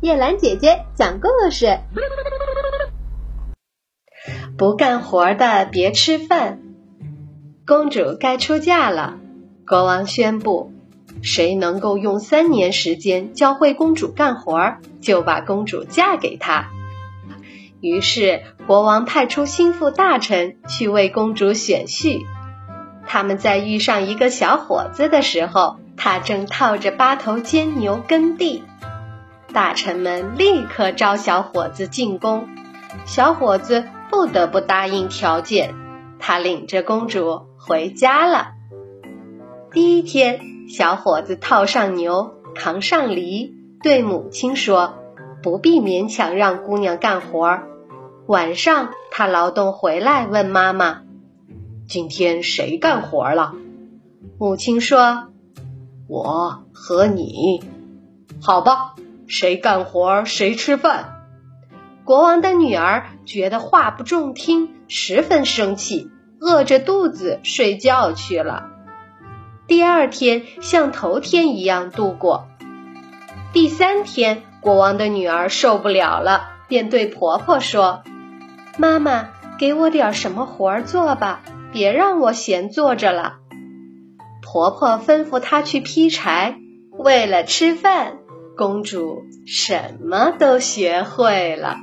叶兰姐姐讲故事。不干活的别吃饭。公主该出嫁了，国王宣布，谁能够用三年时间教会公主干活，就把公主嫁给他。于是，国王派出心腹大臣去为公主选婿。他们在遇上一个小伙子的时候，他正套着八头尖牛耕地。大臣们立刻召小伙子进宫，小伙子不得不答应条件。他领着公主回家了。第一天，小伙子套上牛，扛上犁，对母亲说：“不必勉强让姑娘干活。”晚上，他劳动回来，问妈妈：“今天谁干活了？”母亲说：“我和你。”好吧。谁干活谁吃饭。国王的女儿觉得话不中听，十分生气，饿着肚子睡觉去了。第二天像头天一样度过。第三天，国王的女儿受不了了，便对婆婆说：“妈妈，给我点什么活做吧，别让我闲坐着了。”婆婆吩咐她去劈柴，为了吃饭。公主什么都学会了。